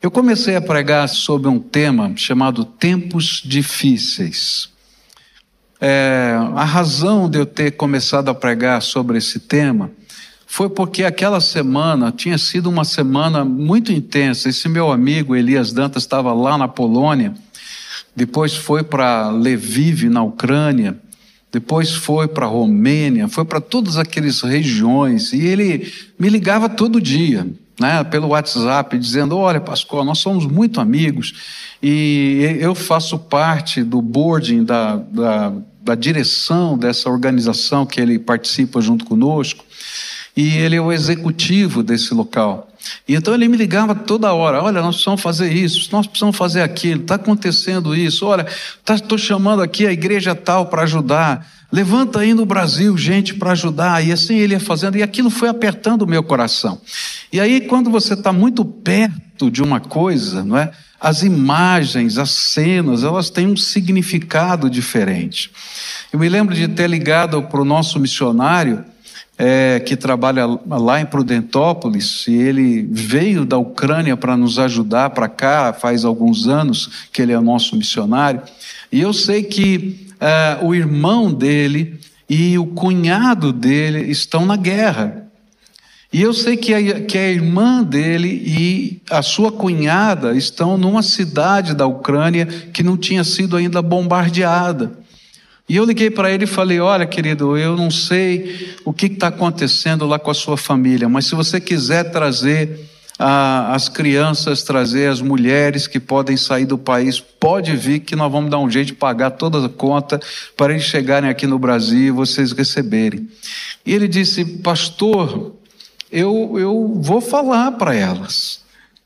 Eu comecei a pregar sobre um tema chamado Tempos Difíceis. É, a razão de eu ter começado a pregar sobre esse tema foi porque aquela semana tinha sido uma semana muito intensa. Esse meu amigo Elias Dantas estava lá na Polônia, depois foi para Lviv, na Ucrânia, depois foi para Romênia, foi para todas aquelas regiões, e ele me ligava todo dia né, pelo WhatsApp, dizendo: Olha, Pascoal, nós somos muito amigos e eu faço parte do boarding, da, da, da direção dessa organização que ele participa junto conosco, e ele é o executivo desse local. E então ele me ligava toda hora: olha, nós precisamos fazer isso, nós precisamos fazer aquilo, está acontecendo isso, olha, estou tá, chamando aqui a igreja tal para ajudar. Levanta aí no Brasil gente para ajudar. E assim ele ia fazendo, e aquilo foi apertando o meu coração. E aí, quando você está muito perto de uma coisa, não é? As imagens, as cenas, elas têm um significado diferente. Eu me lembro de ter ligado para o nosso missionário, é, que trabalha lá em Prudentópolis, e ele veio da Ucrânia para nos ajudar para cá, faz alguns anos que ele é nosso missionário. E eu sei que uh, o irmão dele e o cunhado dele estão na guerra. E eu sei que a, que a irmã dele e a sua cunhada estão numa cidade da Ucrânia que não tinha sido ainda bombardeada. E eu liguei para ele e falei: Olha, querido, eu não sei o que está acontecendo lá com a sua família, mas se você quiser trazer a, as crianças, trazer as mulheres que podem sair do país, pode vir que nós vamos dar um jeito de pagar toda a conta para eles chegarem aqui no Brasil e vocês receberem. E ele disse, pastor, eu, eu vou falar para elas,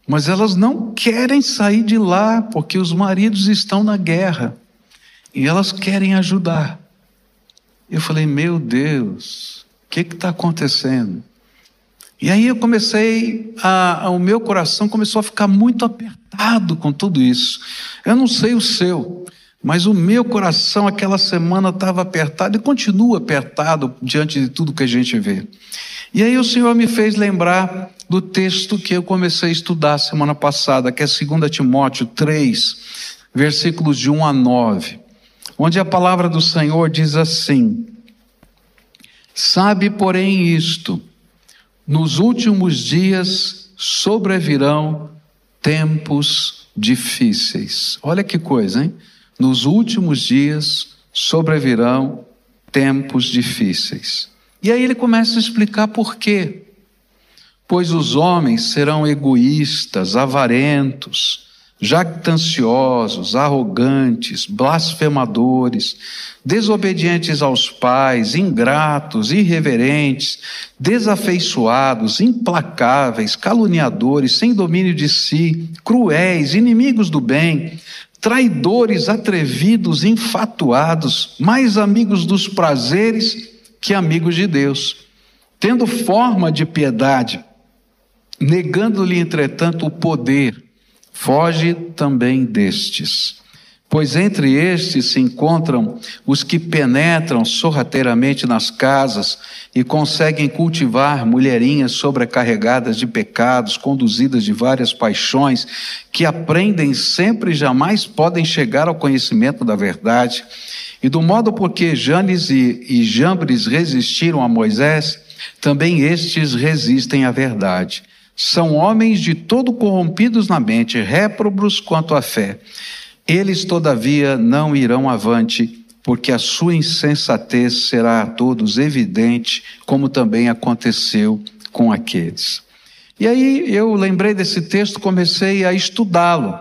mas elas não querem sair de lá porque os maridos estão na guerra e elas querem ajudar. Eu falei, meu Deus, o que está acontecendo? E aí eu comecei, a, a, o meu coração começou a ficar muito apertado com tudo isso. Eu não sei o seu, mas o meu coração aquela semana estava apertado e continua apertado diante de tudo que a gente vê. E aí o Senhor me fez lembrar do texto que eu comecei a estudar semana passada, que é 2 Timóteo 3, versículos de 1 a 9, onde a palavra do Senhor diz assim: Sabe, porém, isto nos últimos dias sobrevirão tempos difíceis. Olha que coisa, hein? Nos últimos dias sobrevirão tempos difíceis. E aí ele começa a explicar por quê. Pois os homens serão egoístas, avarentos, jactanciosos, arrogantes, blasfemadores, desobedientes aos pais, ingratos, irreverentes, desafeiçoados, implacáveis, caluniadores, sem domínio de si, cruéis, inimigos do bem, traidores, atrevidos, infatuados, mais amigos dos prazeres que amigos de Deus, tendo forma de piedade, negando-lhe, entretanto, o poder Foge também destes. Pois entre estes se encontram os que penetram sorrateiramente nas casas e conseguem cultivar mulherinhas sobrecarregadas de pecados, conduzidas de várias paixões, que aprendem sempre e jamais podem chegar ao conhecimento da verdade. E do modo porque Janes e, e Jambres resistiram a Moisés, também estes resistem à verdade. São homens de todo corrompidos na mente, réprobos quanto à fé. Eles, todavia, não irão avante, porque a sua insensatez será a todos evidente, como também aconteceu com aqueles. E aí eu lembrei desse texto, comecei a estudá-lo.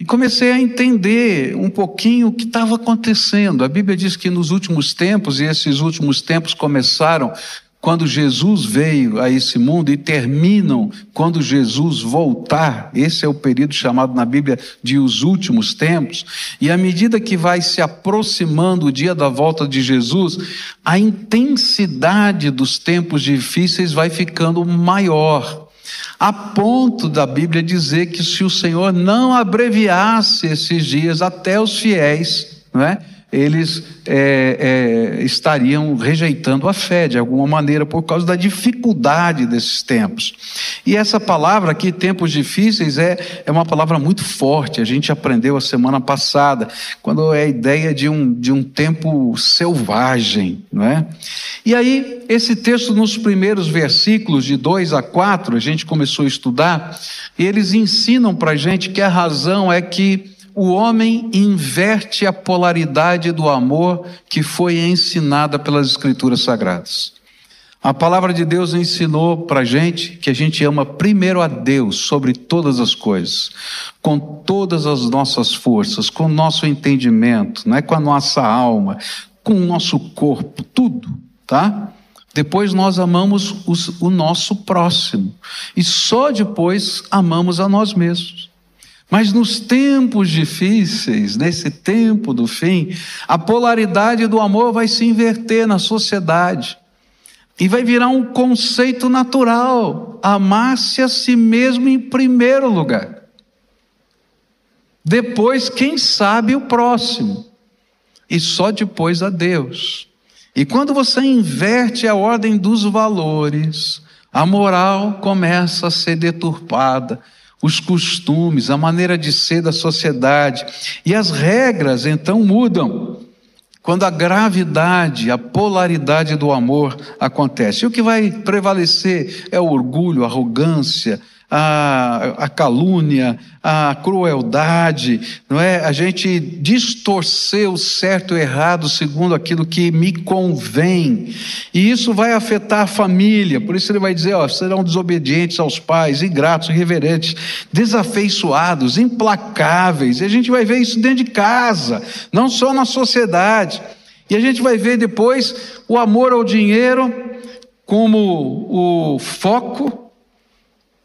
E comecei a entender um pouquinho o que estava acontecendo. A Bíblia diz que nos últimos tempos, e esses últimos tempos começaram quando Jesus veio a esse mundo e terminam quando Jesus voltar. Esse é o período chamado na Bíblia de os últimos tempos. E à medida que vai se aproximando o dia da volta de Jesus, a intensidade dos tempos difíceis vai ficando maior. A ponto da Bíblia dizer que se o Senhor não abreviasse esses dias até os fiéis, não é? Eles é, é, estariam rejeitando a fé de alguma maneira por causa da dificuldade desses tempos. E essa palavra aqui, tempos difíceis, é, é uma palavra muito forte. A gente aprendeu a semana passada, quando é a ideia de um, de um tempo selvagem, não é? E aí, esse texto, nos primeiros versículos, de 2 a 4, a gente começou a estudar, e eles ensinam para a gente que a razão é que o homem inverte a polaridade do amor que foi ensinada pelas Escrituras Sagradas. A palavra de Deus ensinou para a gente que a gente ama primeiro a Deus sobre todas as coisas, com todas as nossas forças, com o nosso entendimento, não é com a nossa alma, com o nosso corpo, tudo, tá? Depois nós amamos os, o nosso próximo e só depois amamos a nós mesmos. Mas nos tempos difíceis, nesse tempo do fim, a polaridade do amor vai se inverter na sociedade e vai virar um conceito natural: amar-se a si mesmo em primeiro lugar. Depois, quem sabe, o próximo, e só depois a Deus. E quando você inverte a ordem dos valores, a moral começa a ser deturpada os costumes, a maneira de ser da sociedade. E as regras então mudam. Quando a gravidade, a polaridade do amor acontece. E o que vai prevalecer é o orgulho, a arrogância, a, a calúnia, a crueldade, não é? A gente distorcer o certo e o errado segundo aquilo que me convém. E isso vai afetar a família. Por isso ele vai dizer, ó, serão desobedientes aos pais, ingratos, irreverentes, desafeiçoados, implacáveis. E a gente vai ver isso dentro de casa, não só na sociedade. E a gente vai ver depois o amor ao dinheiro como o foco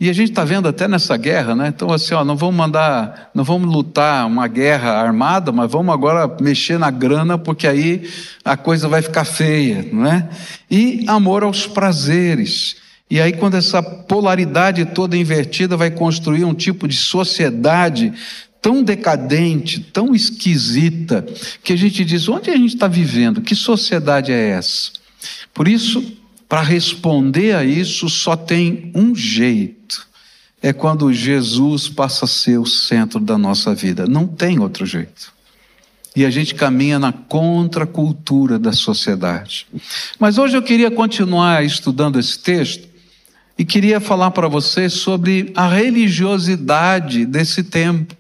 e a gente está vendo até nessa guerra, né? Então, assim, ó, não vamos mandar, não vamos lutar uma guerra armada, mas vamos agora mexer na grana, porque aí a coisa vai ficar feia, não é? E amor aos prazeres. E aí, quando essa polaridade toda invertida vai construir um tipo de sociedade tão decadente, tão esquisita, que a gente diz: onde a gente está vivendo? Que sociedade é essa? Por isso, para responder a isso, só tem um jeito. É quando Jesus passa a ser o centro da nossa vida. Não tem outro jeito. E a gente caminha na contracultura da sociedade. Mas hoje eu queria continuar estudando esse texto e queria falar para você sobre a religiosidade desse tempo.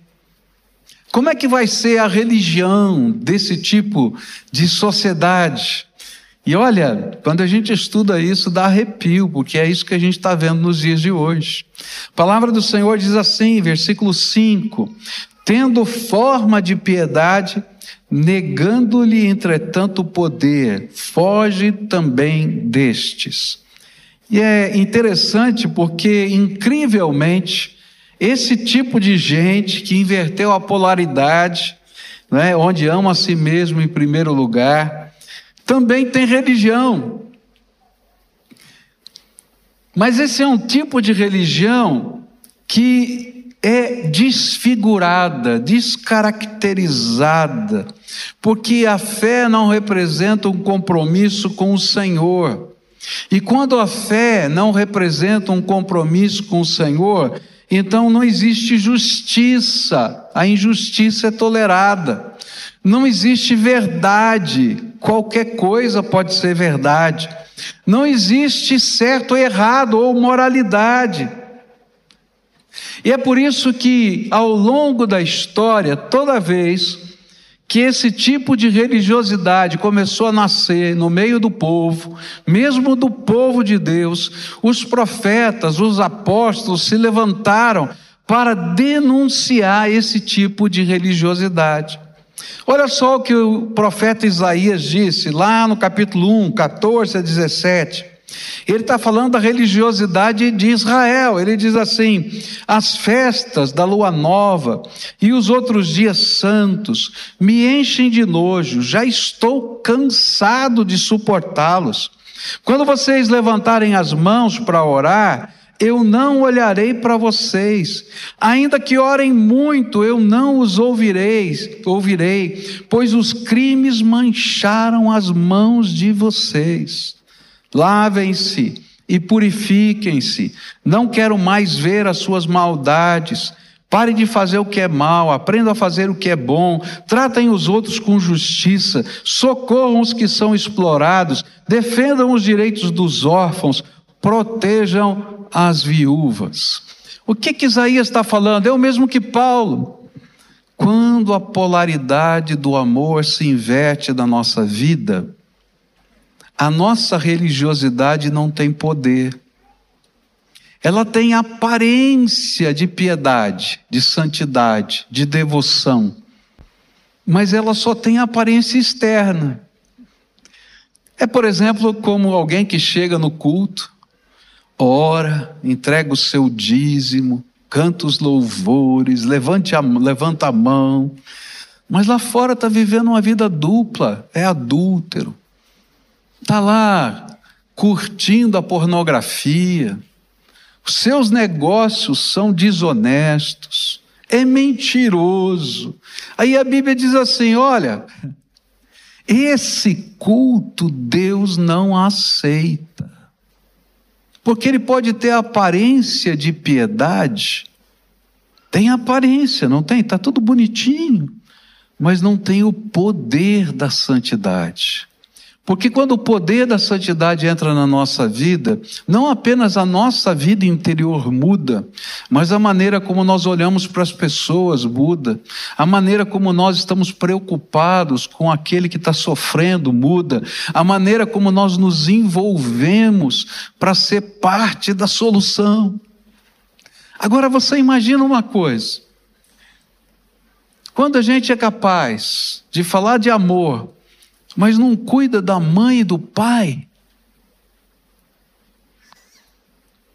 Como é que vai ser a religião desse tipo de sociedade? E olha, quando a gente estuda isso, dá arrepio, porque é isso que a gente está vendo nos dias de hoje. A palavra do Senhor diz assim, versículo 5: Tendo forma de piedade, negando-lhe, entretanto, o poder, foge também destes. E é interessante porque, incrivelmente, esse tipo de gente que inverteu a polaridade, né, onde ama a si mesmo em primeiro lugar, também tem religião. Mas esse é um tipo de religião que é desfigurada, descaracterizada, porque a fé não representa um compromisso com o Senhor. E quando a fé não representa um compromisso com o Senhor, então não existe justiça, a injustiça é tolerada. Não existe verdade, qualquer coisa pode ser verdade. Não existe certo errado ou moralidade. E é por isso que, ao longo da história, toda vez que esse tipo de religiosidade começou a nascer no meio do povo, mesmo do povo de Deus, os profetas, os apóstolos se levantaram para denunciar esse tipo de religiosidade. Olha só o que o profeta Isaías disse lá no capítulo 1, 14 a 17. Ele está falando da religiosidade de Israel. Ele diz assim: as festas da lua nova e os outros dias santos me enchem de nojo, já estou cansado de suportá-los. Quando vocês levantarem as mãos para orar, eu não olharei para vocês. Ainda que orem muito, eu não os ouvirei, ouvirei, pois os crimes mancharam as mãos de vocês. Lavem-se e purifiquem-se. Não quero mais ver as suas maldades. Parem de fazer o que é mal, aprendam a fazer o que é bom, tratem os outros com justiça, socorram os que são explorados, defendam os direitos dos órfãos, protejam as viúvas. O que, que Isaías está falando? É o mesmo que Paulo. Quando a polaridade do amor se inverte na nossa vida, a nossa religiosidade não tem poder ela tem aparência de piedade, de santidade, de devoção, mas ela só tem aparência externa. É, por exemplo, como alguém que chega no culto, ora, entrega o seu dízimo, canta os louvores, levante a, levanta a mão, mas lá fora está vivendo uma vida dupla, é adúltero, está lá curtindo a pornografia, os seus negócios são desonestos, é mentiroso. Aí a Bíblia diz assim: olha, esse culto Deus não aceita. Porque ele pode ter aparência de piedade, tem aparência, não tem? Está tudo bonitinho, mas não tem o poder da santidade. Porque quando o poder da santidade entra na nossa vida, não apenas a nossa vida interior muda, mas a maneira como nós olhamos para as pessoas muda, a maneira como nós estamos preocupados com aquele que está sofrendo muda, a maneira como nós nos envolvemos para ser parte da solução. Agora você imagina uma coisa. Quando a gente é capaz de falar de amor, mas não cuida da mãe e do pai,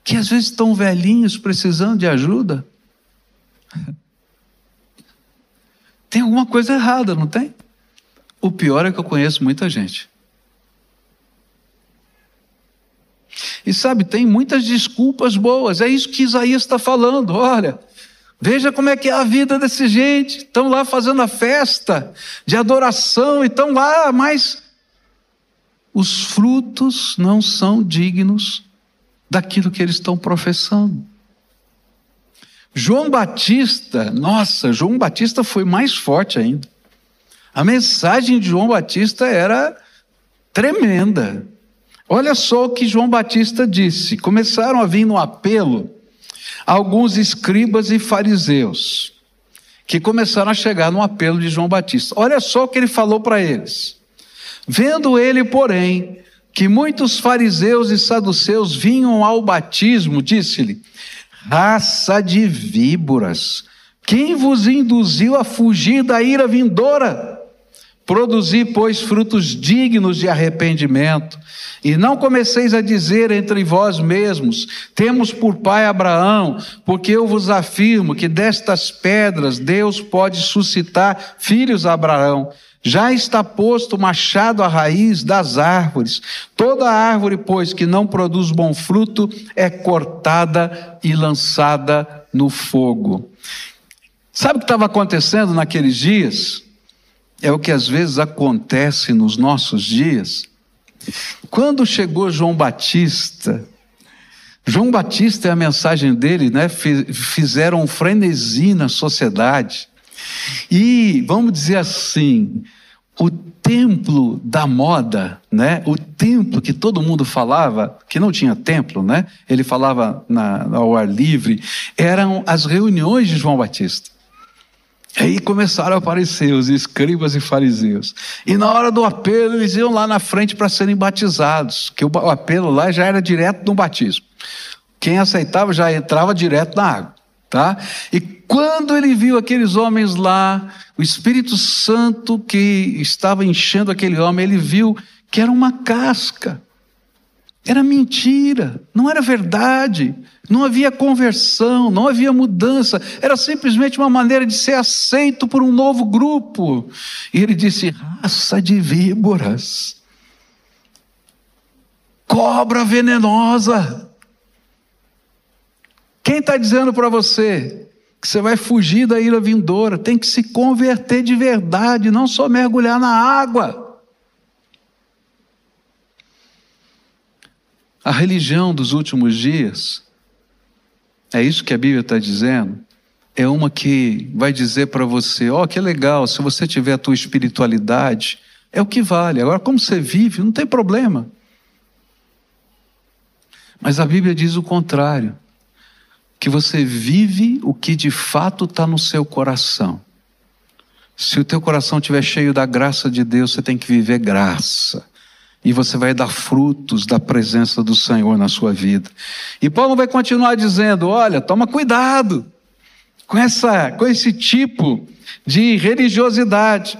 que às vezes estão velhinhos precisando de ajuda. Tem alguma coisa errada, não tem? O pior é que eu conheço muita gente. E sabe, tem muitas desculpas boas, é isso que Isaías está falando. Olha, Veja como é que é a vida desse gente. Estão lá fazendo a festa de adoração e estão lá, mas os frutos não são dignos daquilo que eles estão professando. João Batista, nossa, João Batista foi mais forte ainda. A mensagem de João Batista era tremenda. Olha só o que João Batista disse. Começaram a vir no apelo alguns escribas e fariseus, que começaram a chegar no apelo de João Batista. Olha só o que ele falou para eles. Vendo ele, porém, que muitos fariseus e saduceus vinham ao batismo, disse-lhe: Raça de víboras, quem vos induziu a fugir da ira vindoura? Produzi, pois, frutos dignos de arrependimento. E não comeceis a dizer entre vós mesmos: Temos por pai Abraão, porque eu vos afirmo que destas pedras Deus pode suscitar filhos a Abraão. Já está posto o machado à raiz das árvores. Toda árvore, pois, que não produz bom fruto, é cortada e lançada no fogo. Sabe o que estava acontecendo naqueles dias? É o que às vezes acontece nos nossos dias. Quando chegou João Batista, João Batista e a mensagem dele, né, fizeram um frenesi na sociedade. E, vamos dizer assim, o templo da moda, né? O templo que todo mundo falava, que não tinha templo, né? Ele falava na, ao ar livre, eram as reuniões de João Batista. Aí começaram a aparecer os escribas e fariseus. E na hora do apelo, eles iam lá na frente para serem batizados, que o apelo lá já era direto no batismo. Quem aceitava já entrava direto na água, tá? E quando ele viu aqueles homens lá, o Espírito Santo que estava enchendo aquele homem, ele viu que era uma casca. Era mentira, não era verdade, não havia conversão, não havia mudança, era simplesmente uma maneira de ser aceito por um novo grupo. E ele disse: raça de víboras, cobra venenosa. Quem está dizendo para você que você vai fugir da ira vindoura? Tem que se converter de verdade, não só mergulhar na água. A religião dos últimos dias, é isso que a Bíblia está dizendo, é uma que vai dizer para você: ó, oh, que legal, se você tiver a tua espiritualidade, é o que vale. Agora, como você vive, não tem problema. Mas a Bíblia diz o contrário: que você vive o que de fato está no seu coração. Se o teu coração estiver cheio da graça de Deus, você tem que viver graça e você vai dar frutos da presença do Senhor na sua vida. E Paulo vai continuar dizendo: olha, toma cuidado com, essa, com esse tipo de religiosidade.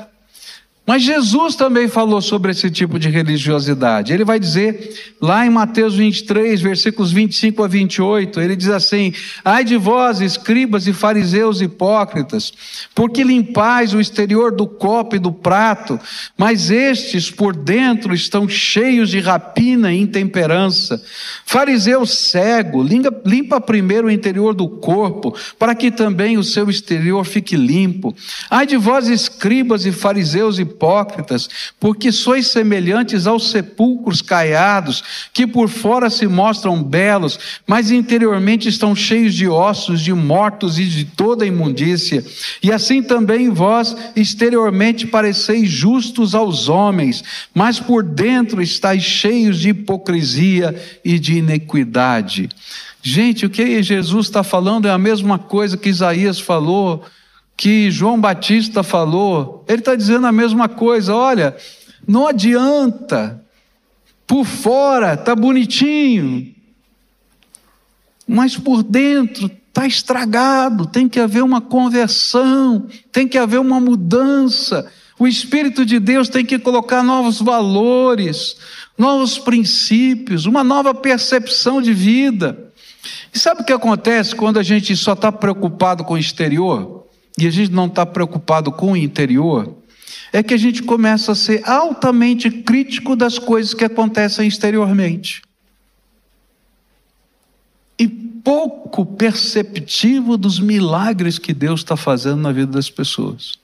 Mas Jesus também falou sobre esse tipo de religiosidade. Ele vai dizer lá em Mateus 23, versículos 25 a 28, ele diz assim: Ai de vós, escribas e fariseus hipócritas, porque limpais o exterior do copo e do prato, mas estes por dentro estão cheios de rapina e intemperança. Fariseu cego, limpa, primeiro o interior do corpo, para que também o seu exterior fique limpo. Ai de vós, escribas e fariseus hipócritas, hipócritas, porque sois semelhantes aos sepulcros caiados, que por fora se mostram belos, mas interiormente estão cheios de ossos, de mortos e de toda imundícia. E assim também vós exteriormente pareceis justos aos homens, mas por dentro estáis cheios de hipocrisia e de iniquidade. Gente, o que Jesus está falando é a mesma coisa que Isaías falou que João Batista falou, ele está dizendo a mesma coisa. Olha, não adianta, por fora está bonitinho, mas por dentro está estragado. Tem que haver uma conversão, tem que haver uma mudança. O Espírito de Deus tem que colocar novos valores, novos princípios, uma nova percepção de vida. E sabe o que acontece quando a gente só está preocupado com o exterior? E a gente não está preocupado com o interior, é que a gente começa a ser altamente crítico das coisas que acontecem exteriormente. E pouco perceptivo dos milagres que Deus está fazendo na vida das pessoas.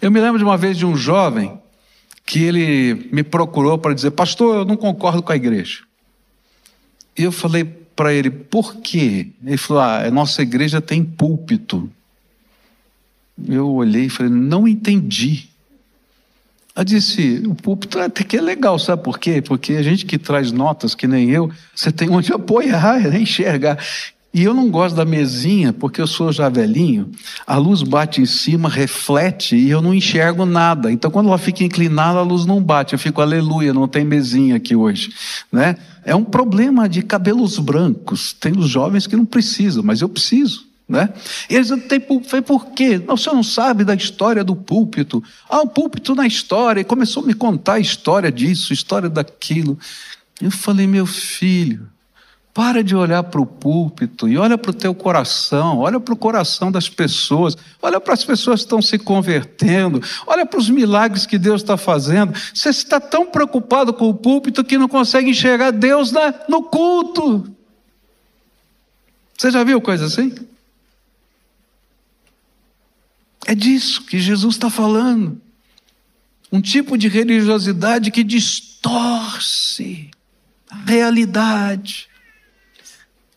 Eu me lembro de uma vez de um jovem que ele me procurou para dizer: Pastor, eu não concordo com a igreja. E eu falei: para ele, por quê? Ele falou, ah, a nossa igreja tem púlpito. Eu olhei e falei, não entendi. Eu disse, o púlpito até que é legal, sabe por quê? Porque a gente que traz notas, que nem eu, você tem onde apoiar, enxergar. E eu não gosto da mesinha, porque eu sou já velhinho, a luz bate em cima, reflete e eu não enxergo nada. Então, quando ela fica inclinada, a luz não bate. Eu fico, aleluia, não tem mesinha aqui hoje. Né? É um problema de cabelos brancos. Tem os jovens que não precisam, mas eu preciso. Né? E eles têm por quê? Não, você não sabe da história do púlpito. Ah, o púlpito na história. E começou a me contar a história disso, a história daquilo. Eu falei, meu filho, para de olhar para o púlpito e olha para o teu coração, olha para o coração das pessoas, olha para as pessoas que estão se convertendo, olha para os milagres que Deus está fazendo. Você está tão preocupado com o púlpito que não consegue enxergar Deus na, no culto. Você já viu coisa assim? É disso que Jesus está falando. Um tipo de religiosidade que distorce a realidade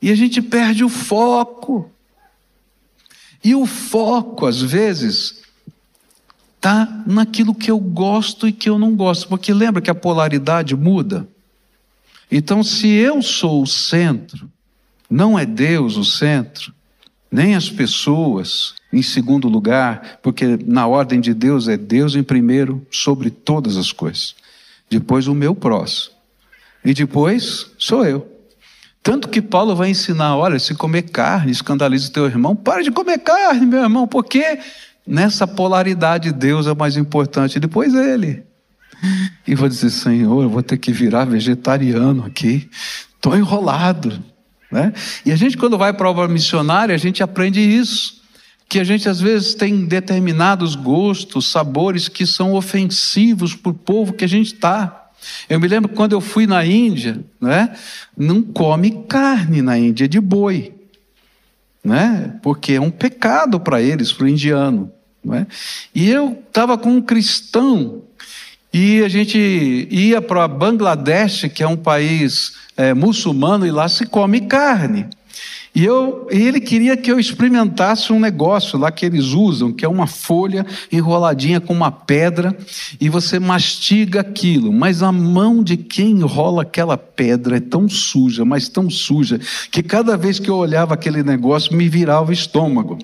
e a gente perde o foco. E o foco, às vezes, está naquilo que eu gosto e que eu não gosto. Porque lembra que a polaridade muda? Então, se eu sou o centro, não é Deus o centro, nem as pessoas em segundo lugar, porque na ordem de Deus é Deus em primeiro sobre todas as coisas. Depois o meu próximo. E depois sou eu. Tanto que Paulo vai ensinar: olha, se comer carne escandaliza o teu irmão, para de comer carne, meu irmão, porque nessa polaridade Deus é mais importante, depois ele. E vou dizer: Senhor, eu vou ter que virar vegetariano aqui, estou enrolado. Né? E a gente, quando vai para a obra missionária, a gente aprende isso. Que a gente às vezes tem determinados gostos, sabores que são ofensivos para o povo que a gente está. Eu me lembro quando eu fui na Índia, né? Não come carne na Índia de boi, né? Porque é um pecado para eles, para o indiano, né? E eu estava com um cristão e a gente ia para Bangladesh, que é um país é, muçulmano, e lá se come carne. E eu, ele queria que eu experimentasse um negócio lá que eles usam, que é uma folha enroladinha com uma pedra, e você mastiga aquilo. Mas a mão de quem enrola aquela pedra é tão suja, mas tão suja, que cada vez que eu olhava aquele negócio me virava o estômago.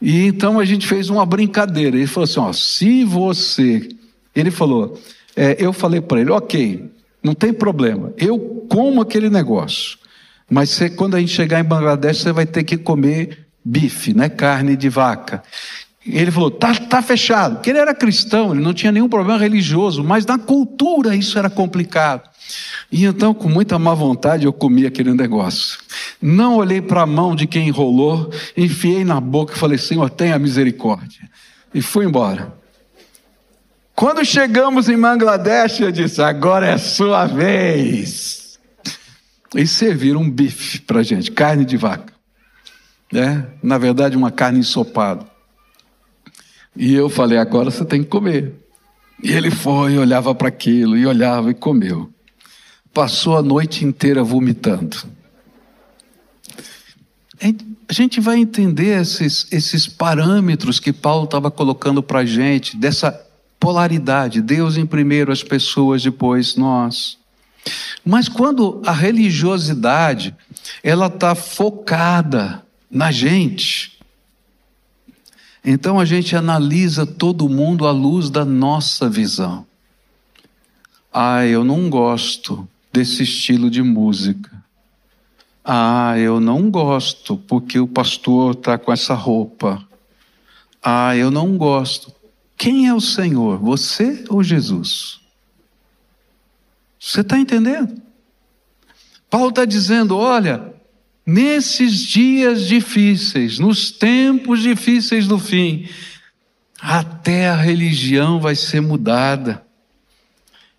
E então a gente fez uma brincadeira. Ele falou assim: ó, se você. Ele falou, é, eu falei para ele, ok, não tem problema, eu como aquele negócio. Mas você, quando a gente chegar em Bangladesh, você vai ter que comer bife, né? carne de vaca. Ele falou, tá, tá fechado. Porque ele era cristão, ele não tinha nenhum problema religioso, mas na cultura isso era complicado. E então, com muita má vontade, eu comi aquele negócio. Não olhei para a mão de quem enrolou, enfiei na boca e falei, Senhor, tenha misericórdia. E fui embora. Quando chegamos em Bangladesh, eu disse, agora é sua vez. E serviram um bife para gente, carne de vaca. É, na verdade, uma carne ensopada. E eu falei, agora você tem que comer. E ele foi, olhava para aquilo, e olhava e comeu. Passou a noite inteira vomitando. A gente vai entender esses, esses parâmetros que Paulo estava colocando para a gente, dessa polaridade: Deus em primeiro, as pessoas depois, nós. Mas quando a religiosidade ela está focada na gente, então a gente analisa todo mundo à luz da nossa visão. Ah, eu não gosto desse estilo de música. Ah, eu não gosto porque o pastor está com essa roupa. Ah, eu não gosto. Quem é o Senhor? Você ou Jesus? Você está entendendo? Paulo está dizendo: olha, nesses dias difíceis, nos tempos difíceis do fim, até a religião vai ser mudada.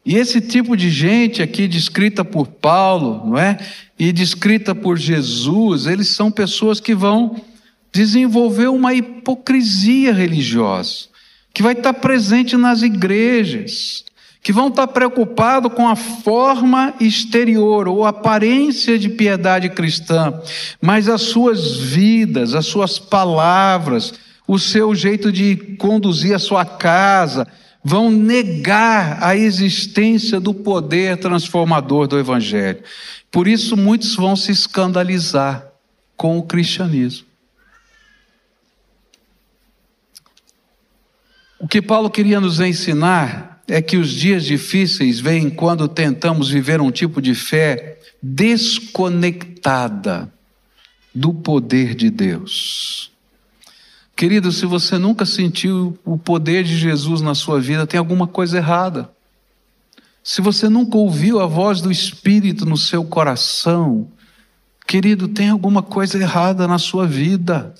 E esse tipo de gente aqui, descrita por Paulo, não é? E descrita por Jesus, eles são pessoas que vão desenvolver uma hipocrisia religiosa, que vai estar presente nas igrejas, que vão estar preocupados com a forma exterior ou aparência de piedade cristã, mas as suas vidas, as suas palavras, o seu jeito de conduzir a sua casa, vão negar a existência do poder transformador do Evangelho. Por isso, muitos vão se escandalizar com o cristianismo. O que Paulo queria nos ensinar é que os dias difíceis vêm quando tentamos viver um tipo de fé desconectada do poder de Deus. Querido, se você nunca sentiu o poder de Jesus na sua vida, tem alguma coisa errada. Se você nunca ouviu a voz do Espírito no seu coração, querido, tem alguma coisa errada na sua vida.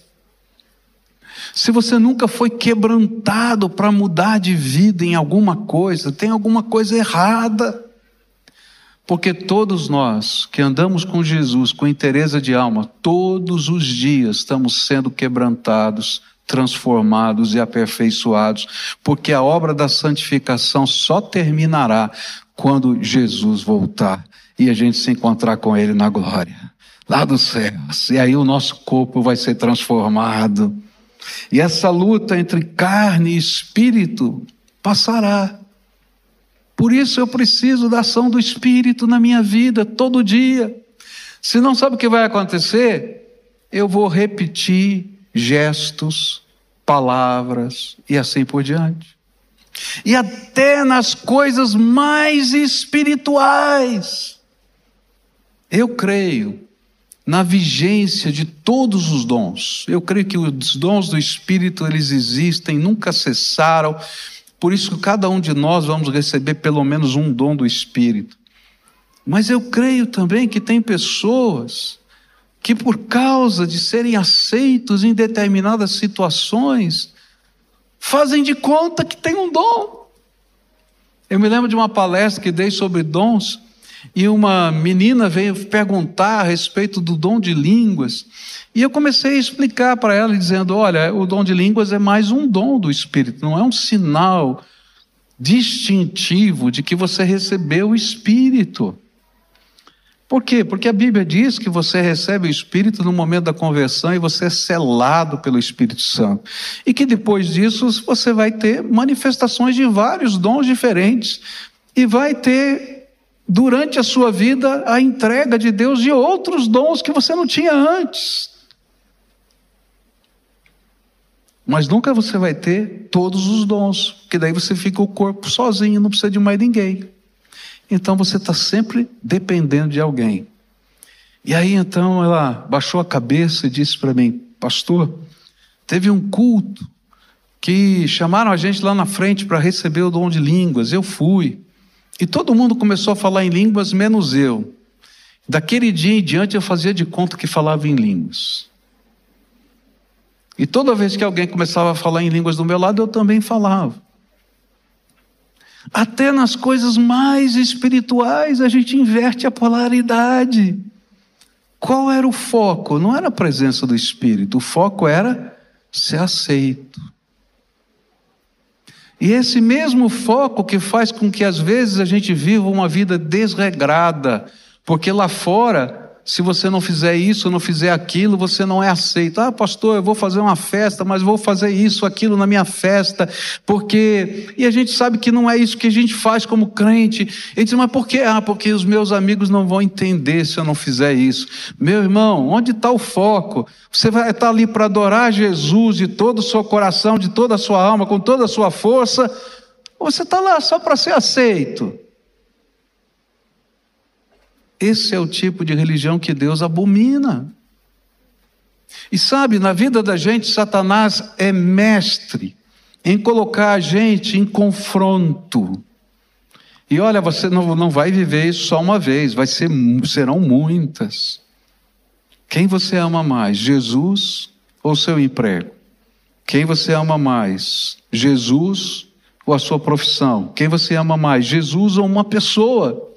Se você nunca foi quebrantado para mudar de vida em alguma coisa, tem alguma coisa errada. Porque todos nós que andamos com Jesus com interesse de alma, todos os dias estamos sendo quebrantados, transformados e aperfeiçoados, porque a obra da santificação só terminará quando Jesus voltar e a gente se encontrar com Ele na glória, lá dos céus. E aí o nosso corpo vai ser transformado e essa luta entre carne e espírito passará. Por isso eu preciso da ação do espírito na minha vida todo dia. Se não sabe o que vai acontecer, eu vou repetir gestos, palavras e assim por diante. E até nas coisas mais espirituais. Eu creio na vigência de todos os dons. Eu creio que os dons do Espírito eles existem, nunca cessaram. Por isso cada um de nós vamos receber pelo menos um dom do Espírito. Mas eu creio também que tem pessoas que por causa de serem aceitos em determinadas situações, fazem de conta que tem um dom. Eu me lembro de uma palestra que dei sobre dons e uma menina veio perguntar a respeito do dom de línguas. E eu comecei a explicar para ela, dizendo: olha, o dom de línguas é mais um dom do Espírito, não é um sinal distintivo de que você recebeu o Espírito. Por quê? Porque a Bíblia diz que você recebe o Espírito no momento da conversão e você é selado pelo Espírito Santo. E que depois disso você vai ter manifestações de vários dons diferentes. E vai ter, durante a sua vida, a entrega de Deus de outros dons que você não tinha antes. Mas nunca você vai ter todos os dons, porque daí você fica o corpo sozinho, não precisa de mais ninguém. Então você está sempre dependendo de alguém. E aí então ela baixou a cabeça e disse para mim, pastor, teve um culto que chamaram a gente lá na frente para receber o dom de línguas. Eu fui. E todo mundo começou a falar em línguas, menos eu. Daquele dia em diante eu fazia de conta que falava em línguas. E toda vez que alguém começava a falar em línguas do meu lado, eu também falava. Até nas coisas mais espirituais a gente inverte a polaridade. Qual era o foco? Não era a presença do Espírito, o foco era ser aceito. E esse mesmo foco que faz com que às vezes a gente viva uma vida desregrada, porque lá fora se você não fizer isso, não fizer aquilo, você não é aceito. Ah, pastor, eu vou fazer uma festa, mas vou fazer isso, aquilo na minha festa, porque. E a gente sabe que não é isso que a gente faz como crente. Ele diz, mas por quê? Ah, porque os meus amigos não vão entender se eu não fizer isso. Meu irmão, onde está o foco? Você vai estar ali para adorar Jesus de todo o seu coração, de toda a sua alma, com toda a sua força, ou você está lá só para ser aceito? Esse é o tipo de religião que Deus abomina. E sabe, na vida da gente, Satanás é mestre em colocar a gente em confronto. E olha, você não, não vai viver isso só uma vez, vai ser, serão muitas. Quem você ama mais, Jesus ou seu emprego? Quem você ama mais, Jesus ou a sua profissão? Quem você ama mais, Jesus ou uma pessoa?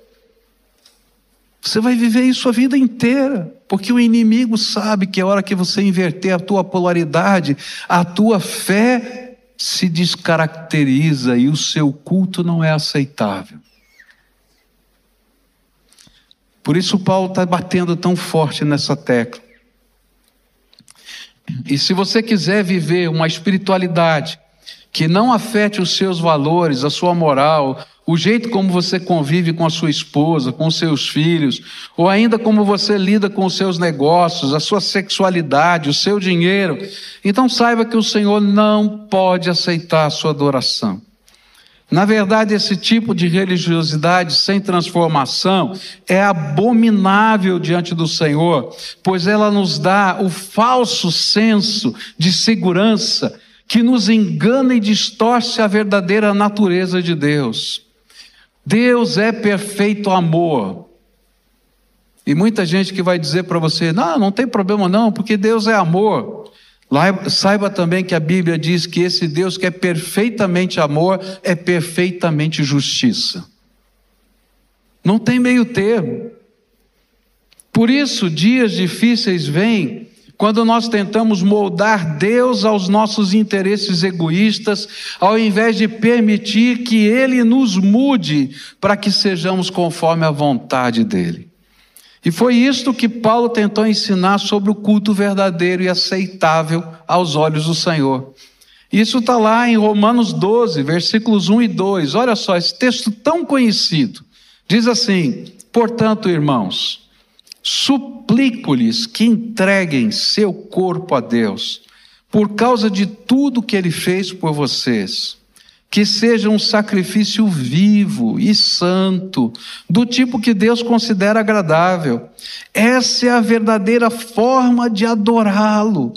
Você vai viver isso a vida inteira, porque o inimigo sabe que a hora que você inverter a tua polaridade, a tua fé se descaracteriza e o seu culto não é aceitável. Por isso Paulo está batendo tão forte nessa tecla. E se você quiser viver uma espiritualidade que não afete os seus valores, a sua moral, o jeito como você convive com a sua esposa, com seus filhos, ou ainda como você lida com os seus negócios, a sua sexualidade, o seu dinheiro, então saiba que o Senhor não pode aceitar a sua adoração. Na verdade, esse tipo de religiosidade sem transformação é abominável diante do Senhor, pois ela nos dá o falso senso de segurança que nos engana e distorce a verdadeira natureza de Deus. Deus é perfeito amor. E muita gente que vai dizer para você: não, não tem problema não, porque Deus é amor. Saiba também que a Bíblia diz que esse Deus que é perfeitamente amor é perfeitamente justiça. Não tem meio termo. Por isso, dias difíceis vêm quando nós tentamos moldar Deus aos nossos interesses egoístas, ao invés de permitir que Ele nos mude para que sejamos conforme a vontade dEle. E foi isto que Paulo tentou ensinar sobre o culto verdadeiro e aceitável aos olhos do Senhor. Isso está lá em Romanos 12, versículos 1 e 2. Olha só, esse texto tão conhecido. Diz assim: Portanto, irmãos, Suplico-lhes que entreguem seu corpo a Deus, por causa de tudo que ele fez por vocês. Que seja um sacrifício vivo e santo, do tipo que Deus considera agradável. Essa é a verdadeira forma de adorá-lo.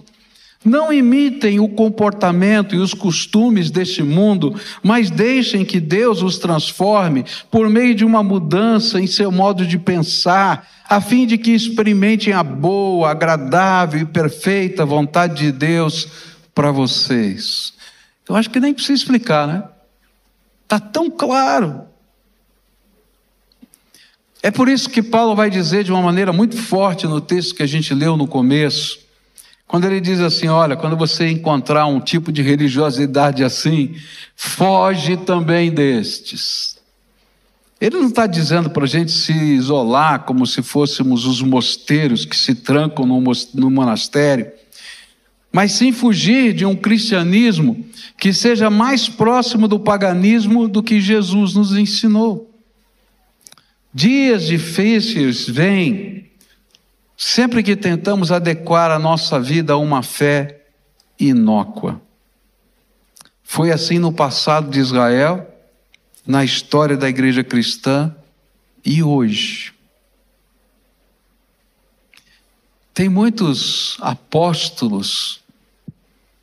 Não imitem o comportamento e os costumes deste mundo, mas deixem que Deus os transforme por meio de uma mudança em seu modo de pensar a fim de que experimentem a boa, agradável e perfeita vontade de Deus para vocês. Eu acho que nem precisa explicar, né? Está tão claro. É por isso que Paulo vai dizer de uma maneira muito forte no texto que a gente leu no começo, quando ele diz assim: olha, quando você encontrar um tipo de religiosidade assim, foge também destes. Ele não está dizendo para a gente se isolar como se fôssemos os mosteiros que se trancam no monastério, mas sim fugir de um cristianismo que seja mais próximo do paganismo do que Jesus nos ensinou. Dias difíceis vêm sempre que tentamos adequar a nossa vida a uma fé inócua. Foi assim no passado de Israel, na história da igreja cristã e hoje. Tem muitos apóstolos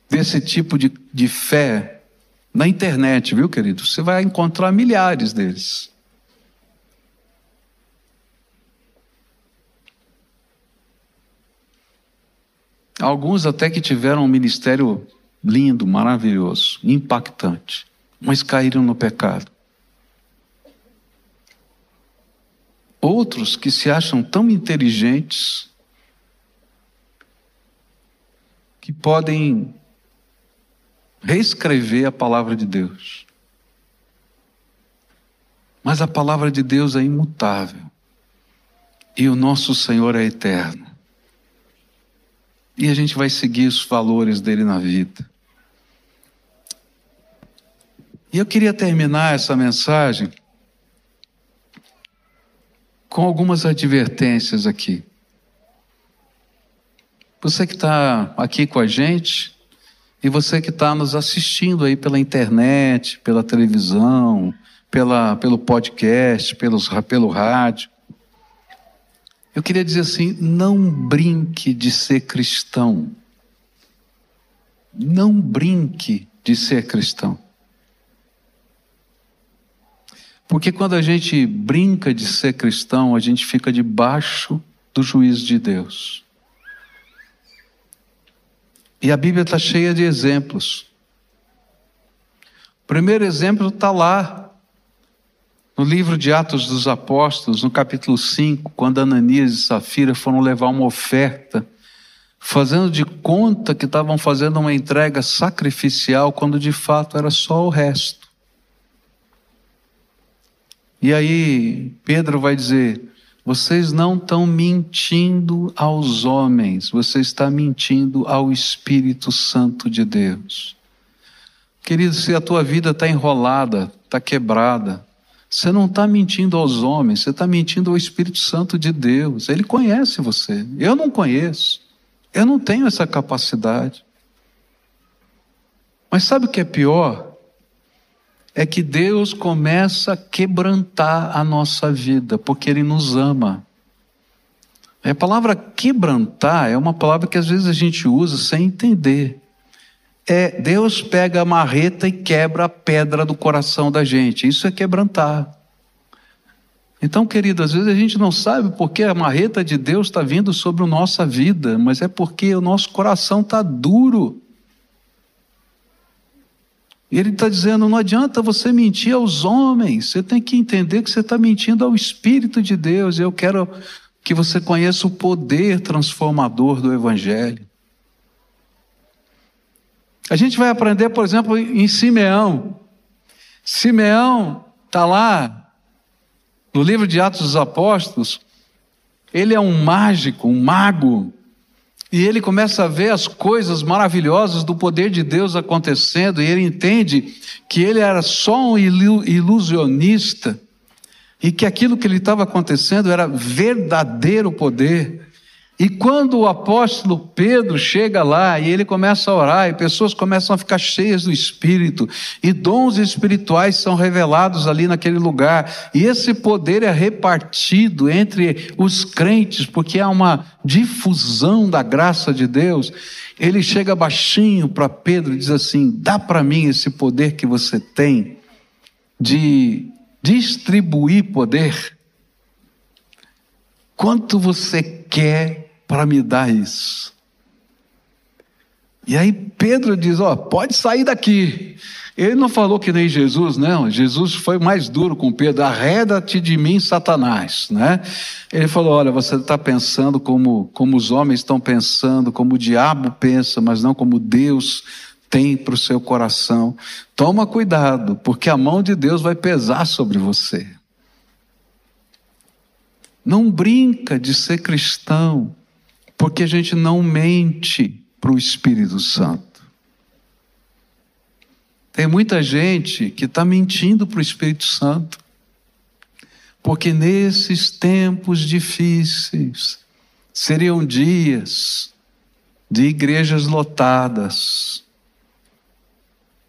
desse tipo de, de fé na internet, viu, querido? Você vai encontrar milhares deles. Alguns até que tiveram um ministério lindo, maravilhoso, impactante, mas caíram no pecado. Outros que se acham tão inteligentes que podem reescrever a palavra de Deus. Mas a palavra de Deus é imutável. E o nosso Senhor é eterno. E a gente vai seguir os valores dele na vida. E eu queria terminar essa mensagem com algumas advertências aqui. Você que está aqui com a gente e você que está nos assistindo aí pela internet, pela televisão, pela, pelo podcast, pelos, pelo rádio. Eu queria dizer assim: não brinque de ser cristão. Não brinque de ser cristão. Porque quando a gente brinca de ser cristão, a gente fica debaixo do juízo de Deus. E a Bíblia está cheia de exemplos. O primeiro exemplo está lá, no livro de Atos dos Apóstolos, no capítulo 5, quando Ananias e Safira foram levar uma oferta, fazendo de conta que estavam fazendo uma entrega sacrificial, quando de fato era só o resto. E aí Pedro vai dizer: vocês não estão mentindo aos homens, você está mentindo ao Espírito Santo de Deus. Querido, se a tua vida está enrolada, está quebrada, você não está mentindo aos homens, você está mentindo ao Espírito Santo de Deus. Ele conhece você. Eu não conheço. Eu não tenho essa capacidade. Mas sabe o que é pior? É que Deus começa a quebrantar a nossa vida, porque Ele nos ama. A palavra quebrantar é uma palavra que às vezes a gente usa sem entender é Deus pega a marreta e quebra a pedra do coração da gente. Isso é quebrantar. Então, querido, às vezes a gente não sabe porque a marreta de Deus está vindo sobre a nossa vida, mas é porque o nosso coração está duro. E ele está dizendo: não adianta você mentir aos homens, você tem que entender que você está mentindo ao Espírito de Deus. Eu quero que você conheça o poder transformador do Evangelho. A gente vai aprender, por exemplo, em Simeão. Simeão está lá no livro de Atos dos Apóstolos. Ele é um mágico, um mago. E ele começa a ver as coisas maravilhosas do poder de Deus acontecendo, e ele entende que ele era só um ilusionista e que aquilo que ele estava acontecendo era verdadeiro poder. E quando o apóstolo Pedro chega lá e ele começa a orar, e pessoas começam a ficar cheias do Espírito, e dons espirituais são revelados ali naquele lugar, e esse poder é repartido entre os crentes, porque há uma difusão da graça de Deus. Ele chega baixinho para Pedro e diz assim: dá para mim esse poder que você tem de distribuir poder. Quanto você quer para me dar isso. E aí Pedro diz: Ó, pode sair daqui. Ele não falou que nem Jesus, não. Jesus foi mais duro com Pedro: arreda-te de mim, Satanás. Né? Ele falou: Olha, você está pensando como, como os homens estão pensando, como o diabo pensa, mas não como Deus tem para o seu coração. Toma cuidado, porque a mão de Deus vai pesar sobre você. Não brinca de ser cristão, porque a gente não mente para o Espírito Santo. Tem muita gente que está mentindo para o Espírito Santo, porque nesses tempos difíceis seriam dias de igrejas lotadas,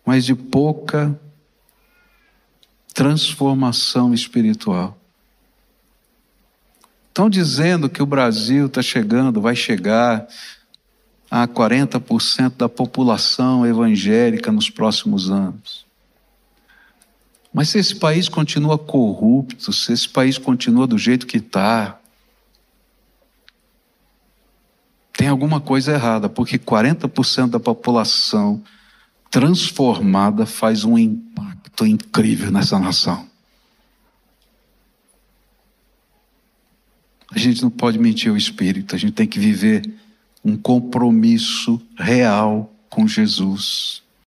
mas de pouca transformação espiritual. Estão dizendo que o Brasil está chegando, vai chegar a 40% da população evangélica nos próximos anos. Mas se esse país continua corrupto, se esse país continua do jeito que está, tem alguma coisa errada, porque 40% da população transformada faz um impacto incrível nessa nação. A gente não pode mentir ao espírito, a gente tem que viver um compromisso real com Jesus.